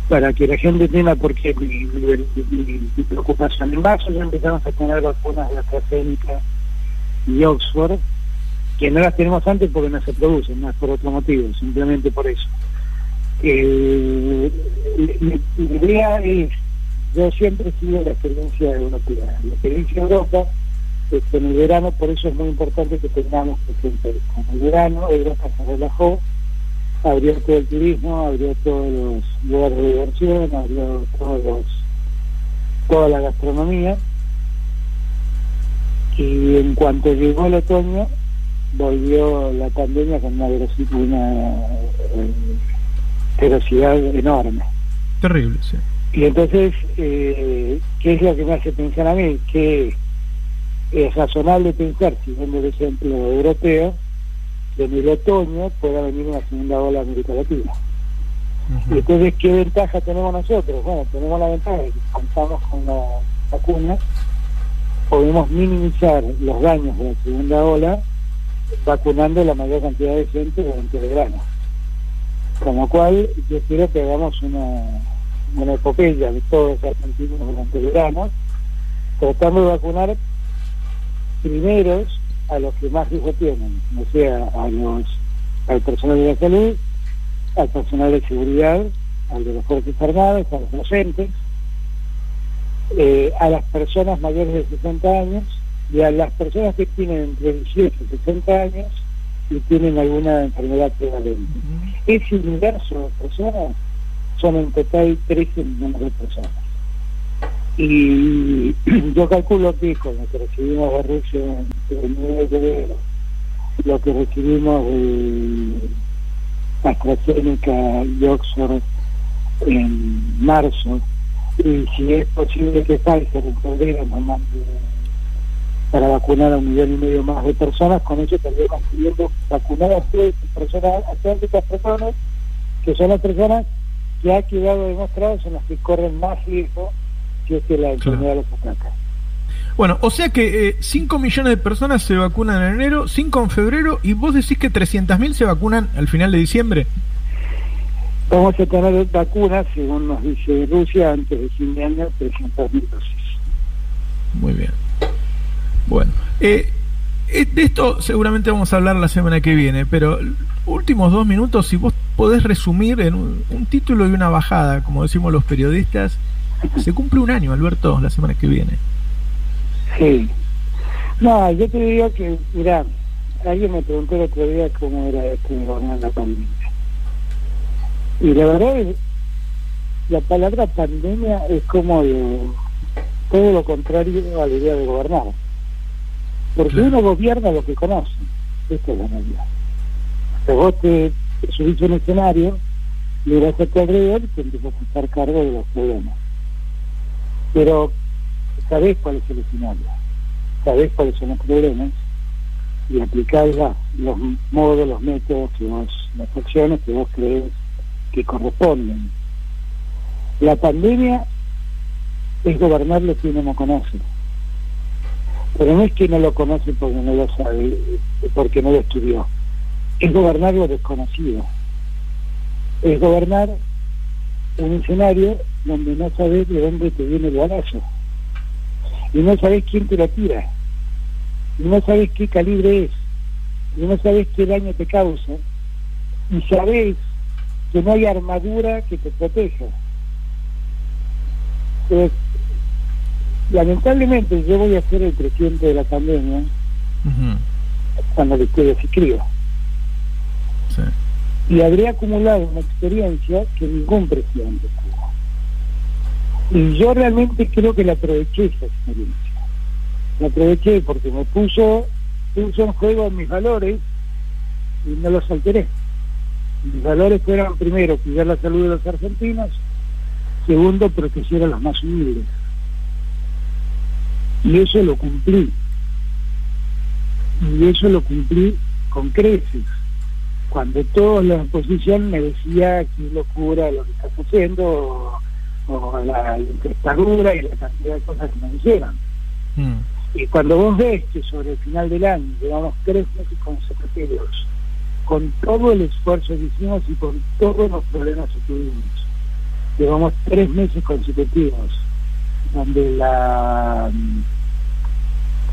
para que la gente entienda por qué mi, preocupación. En marzo ya empezamos a tener vacunas de AstraZeneca y Oxford, que no las tenemos antes porque no se producen, no es por otro motivo, simplemente por eso. Eh, idea es, yo siempre sigo la experiencia europea, la experiencia de Europa, es que en el verano, por eso es muy importante que tengamos presente esto. En el verano Europa se relajó, abrió todo el turismo, abrió todos los lugares de diversión, abrió todos los, toda la gastronomía, y en cuanto llegó el otoño, volvió la pandemia con una velocidad, una eh, velocidad enorme. Terrible, sí. Y entonces, eh, ¿qué es lo que me hace pensar a mí? Que es razonable pensar, siguiendo el ejemplo europeo, que en el otoño pueda venir una segunda ola a América Latina. Y entonces, ¿qué ventaja tenemos nosotros? Bueno, tenemos la ventaja de que contamos con la vacuna, podemos minimizar los daños de la segunda ola vacunando la mayor cantidad de gente durante el verano. Con lo cual, yo quiero que hagamos una, una epopeya de todos los argentinos durante el verano, tratando de vacunar primeros a los que más riesgo tienen, o sea, a los, al personal de la salud, al personal de seguridad, al de las Fuerzas Armadas, a los docentes, eh, a las personas mayores de 60 años y a las personas que tienen entre 18 y 60 años y tienen alguna enfermedad prevalente. Ese universo de personas son en total 13 millones de personas. Y yo calculo que con lo que recibimos de Rusia en el 9 de febrero, lo que recibimos de AstraZeneca y Oxford en marzo, y si es posible que Pfizer en febrero nos mande para vacunar a un millón y medio más de personas, con eso estaríamos pudiendo vacunar a todas personas, a estas personas, que son las personas que ha quedado demostrado son las que corren más riesgo que es que la enfermedad los ataca. Bueno, o sea que 5 millones de personas se vacunan en enero, 5 en febrero, y vos decís que 300.000 se vacunan al final de diciembre. Vamos a tener vacunas, según nos dice Rusia, antes de fin de año, 300.000 dosis. Muy bien. Bueno, eh, eh, de esto seguramente vamos a hablar la semana que viene, pero últimos dos minutos, si vos podés resumir en un, un título y una bajada, como decimos los periodistas, se cumple un año, Alberto, la semana que viene. Sí. No, yo te digo que, mira, alguien me preguntó el otro día cómo era esto de gobernar la pandemia. Y la verdad es, la palabra pandemia es como de, todo lo contrario a la idea de gobernar. Porque Claro. uno gobierna lo que conoce. Esta es la realidad. O vos te, te subís a un escenario, miras a tu alrededor y te empiezas a hacer cargo de los problemas. Pero sabés cuál es el escenario, sabés cuáles son los problemas y aplicás la- los modos, los métodos, que vos, las acciones que vos crees que corresponden. La pandemia es gobernar lo que uno no conoce. Pero no es que no lo conoce porque no lo sabe, porque no lo estudió. Es gobernar lo desconocido. Es gobernar un escenario donde no sabes de dónde te viene el balazo. Y no sabes quién te lo tira. Y no sabes qué calibre es. Y no sabes qué daño te causa. Y sabes que no hay armadura que te proteja. Entonces, lamentablemente yo voy a ser el presidente de la pandemia cuando le ustedes escriba. sí. y habré acumulado una experiencia que ningún presidente. Y yo realmente creo que la aproveché esa experiencia. La aproveché porque me puso, puso en juego mis valores y no los alteré. Mis valores fueron, primero, cuidar la salud de los argentinos, segundo, proteger a los más humildes. Y eso lo cumplí. Y eso lo cumplí con creces cuando toda la oposición me decía qué locura lo que estás haciendo o la intestadura y la cantidad de cosas que me dijeron. Mm, Y cuando vos ves que sobre el final del año llevamos tres meses consecutivos, con todo el esfuerzo que hicimos y con todos los problemas que tuvimos, llevamos tres meses consecutivos donde la mm,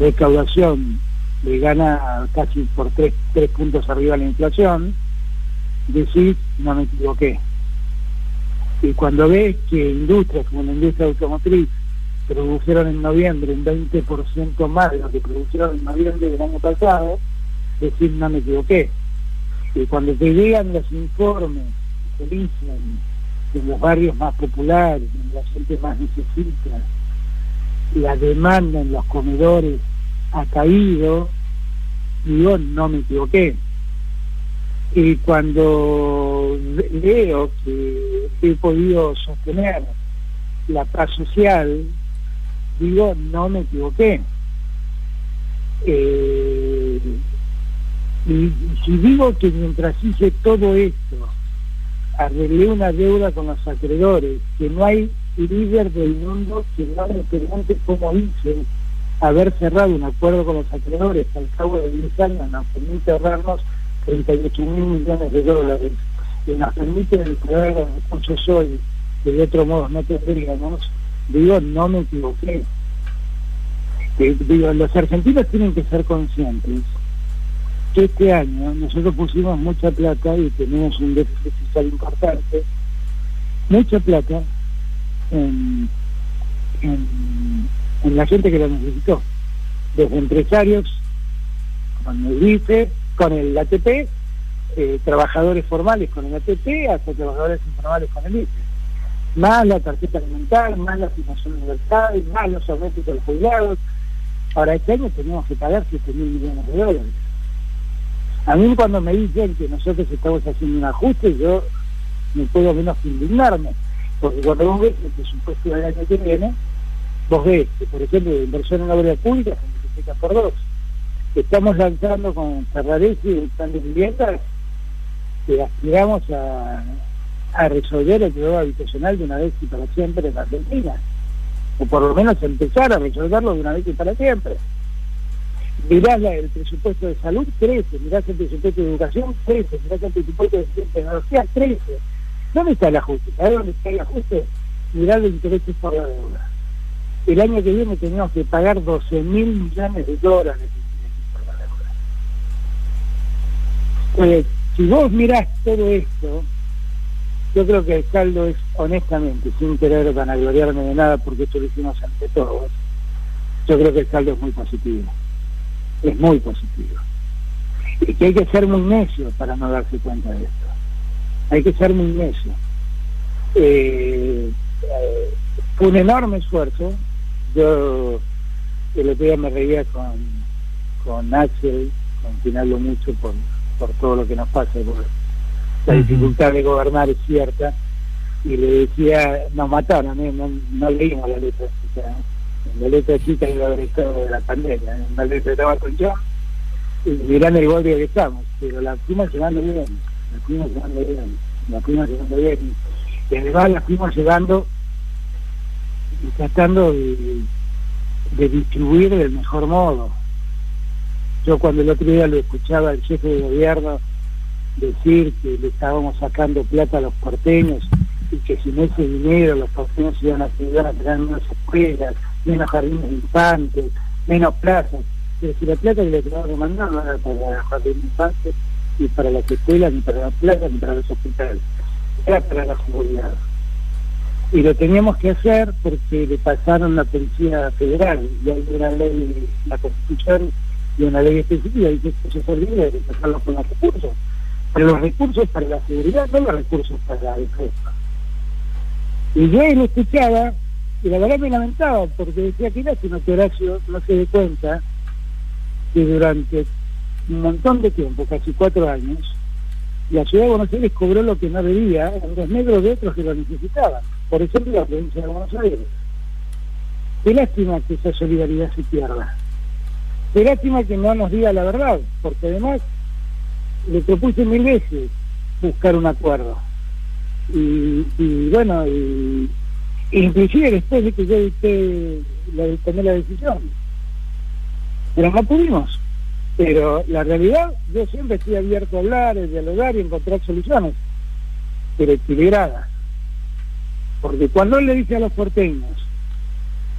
recaudación le gana casi por tres, tres puntos arriba la inflación, decís, no me equivoqué. Y cuando ves que industrias como la industria automotriz produjeron en noviembre un 20% más de lo que produjeron en noviembre del año pasado, decir no me equivoqué. Y cuando te llegan los informes que dicen que en los barrios más populares, donde la gente más necesita, la demanda en los comedores ha caído, digo, no me equivoqué. Y cuando ve- veo que he podido sostener la paz social, digo, no me equivoqué. Eh, y, si digo que mientras hice todo esto, arreglé una deuda con los acreedores, que no hay líder del mundo que no me pregunte cómo hice haber cerrado un acuerdo con los acreedores al cabo de 10 años nos permite ahorrarnos 38 mil millones de dólares y nos permite recuperar los recursos hoy que de otro modo no tendríamos, digo, no me equivoqué. Eh, digo, los argentinos tienen que ser conscientes que este año nosotros pusimos mucha plata y tenemos un déficit fiscal importante, mucha plata en, en, la gente que lo necesitó, desde empresarios con el IFE, con el ATP, eh, trabajadores formales con el ATP, hasta trabajadores informales con el IFE más la tarjeta alimentar, más la financiación universal, más los aumentos de los jubilados. Ahora, este año tenemos que pagar 7 mil millones de dólares. A mí cuando me dicen que nosotros estamos haciendo un ajuste, yo no puedo menos que indignarme, porque cuando vos ves el presupuesto del año que viene, vos ves que, por ejemplo, de inversión en la obra pública se multiplica por dos. Estamos lanzando con Ferraresi el plan de vivienda que aspiramos a resolver el problema habitacional de una vez y para siempre en Argentina. O por lo menos empezar a resolverlo de una vez y para siempre. Mirás el presupuesto de salud, crece. Mirás el presupuesto de educación, crece. Mirás el presupuesto de tecnología, crece. ¿Dónde está el ajuste? ¿Sabes dónde está el ajuste? Mirá los intereses por la deuda. El año que viene tenemos que pagar 12 mil millones de dólares por la si vos mirás todo esto, yo creo que el saldo es, honestamente, sin querer vanagloriarme de nada, porque esto lo hicimos ante todos, yo creo que el saldo es muy positivo. Es muy positivo. Y que hay que ser muy necio para no darse cuenta de esto. Hay que ser muy necio. Eh, eh, fue un enorme esfuerzo. Yo el otro día me reía con, con Axel, con quien hablo mucho por, por todo lo que nos pasa, la dificultad de gobernar es cierta, y le decía, nos mataron, ¿eh? no, leímos la letra chica, la letra chica iba haber estado de la pandemia, en la letra estaba con yo, y el golpe que estamos, pero la fuimos llevando bien, la fuimos llevando bien, la fuimos llevando bien, y además la fuimos llevando y tratando de, de distribuir del mejor modo. Yo cuando el otro día lo escuchaba el jefe de gobierno decir que le estábamos sacando plata a los porteños y que sin ese dinero los porteños iban a, iban a tener menos escuelas, menos jardines infantes, menos plazas. Pero si la plata que le teníamos que mandar no era para jardines infantes, ni para las escuelas, ni para las plazas, ni para los hospitales. Era para la seguridad. Y lo teníamos que hacer porque le pasaron la policía federal y hay una ley, la constitución y una ley específica y que se olvide de pasarlo con los recursos pero los recursos para la seguridad, no los recursos para la defensa. Y yo lo escuchaba, y la verdad me lamentaba, porque decía que lástima que Horacio no se dé cuenta que durante un montón de tiempo, casi cuatro años, la ciudad de Buenos Aires cobró lo que no debía en los negros de otros que lo necesitaban. Por ejemplo, la provincia de Buenos Aires. Qué lástima que esa solidaridad se pierda. Qué lástima que no nos diga la verdad, porque además le propuse mil veces buscar un acuerdo. Y, bueno, y, inclusive después de que yo la, tomé la decisión. Pero no pudimos. Pero la realidad, yo siempre estoy abierto a hablar, a dialogar y encontrar soluciones, pero equilibradas. Porque cuando él le dice a los porteños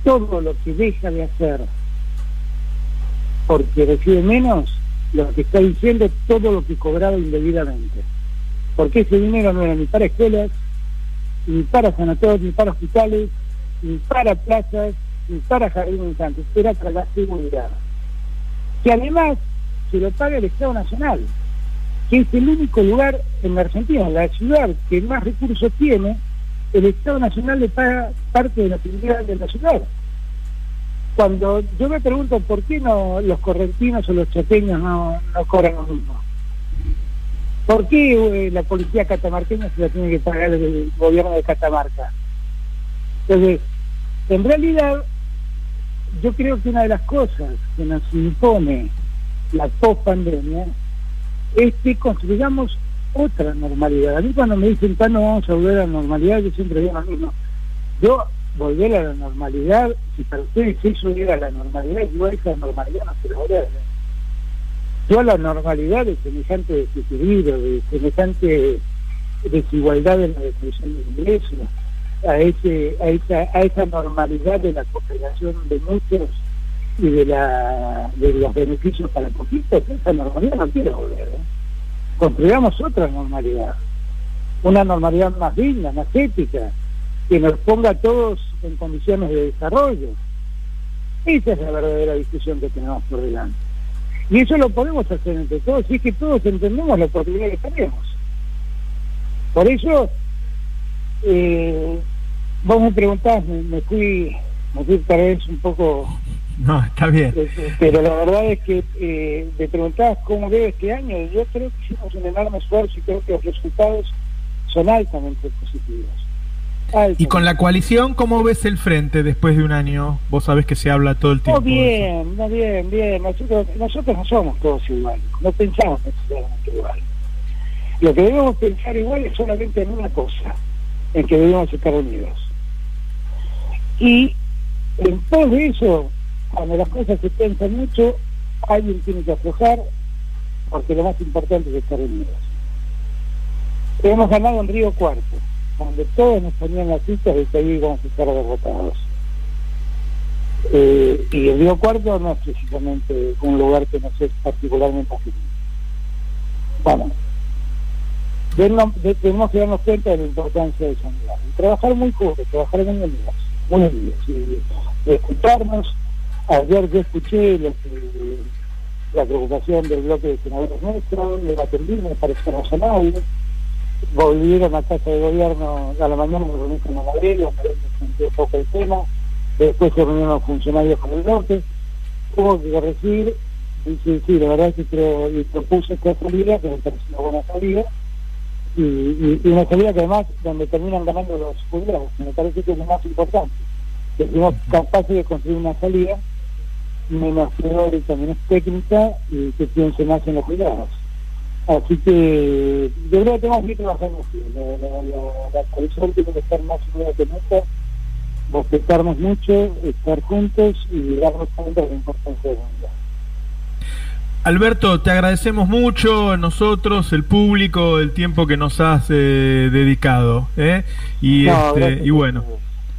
todo lo que deja de hacer porque recibe menos, lo que está diciendo todo lo que cobraba indebidamente. Porque ese dinero no era ni para escuelas, ni para sanatorios, ni para hospitales, ni para plazas, ni para jardines infantes, era para la seguridad. Que además se lo paga el Estado Nacional, que es el único lugar en la Argentina, la ciudad que más recursos tiene, el Estado Nacional le paga parte de la seguridad de la ciudad cuando yo me pregunto por qué no los correntinos o los chateños no, cobran lo mismo. ¿Por qué eh, la policía catamarqueña se la tiene que pagar el gobierno de Catamarca? Entonces, en realidad, yo creo que una de las cosas que nos impone la post-pandemia es que construyamos otra normalidad. A mí cuando me dicen, no vamos a volver a la normalidad, yo siempre digo lo mismo. Yo volver a la normalidad, si para ustedes eso era la normalidad, yo a esa normalidad no se la voy a Yo a la normalidad de semejante desequilibrio, de semejante desigualdad en la distribución de ingresos, a, ese, a, esa, a esa normalidad de la cooperación de muchos y de, la, de los beneficios para poquitos, esa normalidad no quiere volver. ¿eh? Construyamos otra normalidad, una normalidad más digna, más ética, que nos ponga a todos en condiciones de desarrollo. Esa es la verdadera discusión que tenemos por delante. Y eso lo podemos hacer entre todos, y es que todos entendemos la oportunidad que tenemos. Por eso, eh, vos me preguntás, me, fui, me fui tal vez un poco... No, está bien. Eh, eh, pero la verdad es que eh, me preguntabas cómo veo este año, y yo creo que hicimos un enorme esfuerzo y creo que los resultados son altamente positivos. Y con la coalición, ¿cómo ves el frente después de un año? Vos sabés que se habla todo el tiempo. No, bien, no, bien, bien. Nosotros, nosotros no somos todos iguales, no pensamos necesariamente igual. Lo que debemos pensar igual es solamente en una cosa, en que debemos estar unidos. Y en todo eso, cuando las cosas se piensan mucho, alguien tiene que aflojar, porque lo más importante es estar unidos. Hemos ganado en Río Cuarto donde todos nos ponían las citas de que ahí íbamos a estar derrotados. Eh, y el Río Cuarto no es precisamente un lugar que nos es particularmente. Bueno, tenemos que darnos cuenta de la importancia de esa unidad. Trabajar muy juntos, trabajar muy unidos, muy unidos. Y, escucharnos. Ayer yo escuché la preocupación del bloque de senadores nuestros, le atendí, me parece razonable volvieron a casa de gobierno a la mañana, me reuní con Gabriel, me un poco el tema, después se reunieron funcionarios con el norte, hubo que corregir, y sí, sí, la verdad es que creo, propuse esta salida, que me parece una buena salida, y, una salida que además donde terminan ganando los jubilados, me parece que es lo más importante, que somos capaces de construir una salida menos teórica, menos técnica y que piense más en los jubilados. Así que yo creo que tenemos que trabajar mucho. La, coalición tiene que estar más unida que nunca, respetarnos mucho, estar juntos y darnos cuenta de la importancia de la unidad. Alberto, te agradecemos mucho nosotros, el público, el tiempo que nos has eh, dedicado. ¿eh? Y, este, y bueno,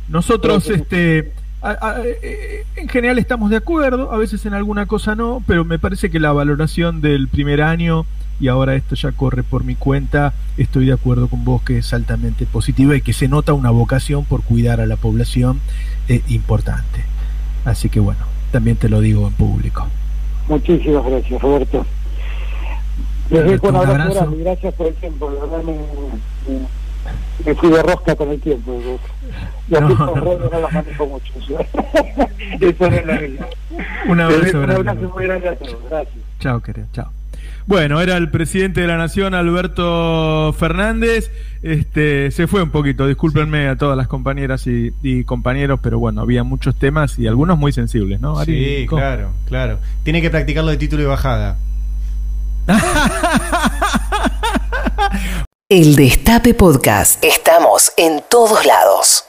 nosotros este, eh, en general estamos de acuerdo, a veces en alguna cosa no, pero me parece que la valoración del primer año y ahora esto ya corre por mi cuenta, estoy de acuerdo con vos que es altamente positiva y que se nota una vocación por cuidar a la población eh, importante. Así que bueno, también te lo digo en público. Muchísimas gracias, Roberto. Les dejo un abrazo, y gracias por el tiempo. La verdad me, me, fui de rosca con el tiempo. Y aquí no, con no. no las manejo mucho. Eso no es la. Un abrazo, un abrazo muy grande a todos. Gracias. Chao, querido. Chao. Bueno, era el presidente de la Nación, Alberto Fernández. Este, se fue un poquito, discúlpenme a todas las compañeras y, compañeros, pero bueno, había muchos temas y algunos muy sensibles, ¿no? sí, claro, claro. Tiene que practicarlo de título y bajada. el Destape Podcast. Estamos en todos lados.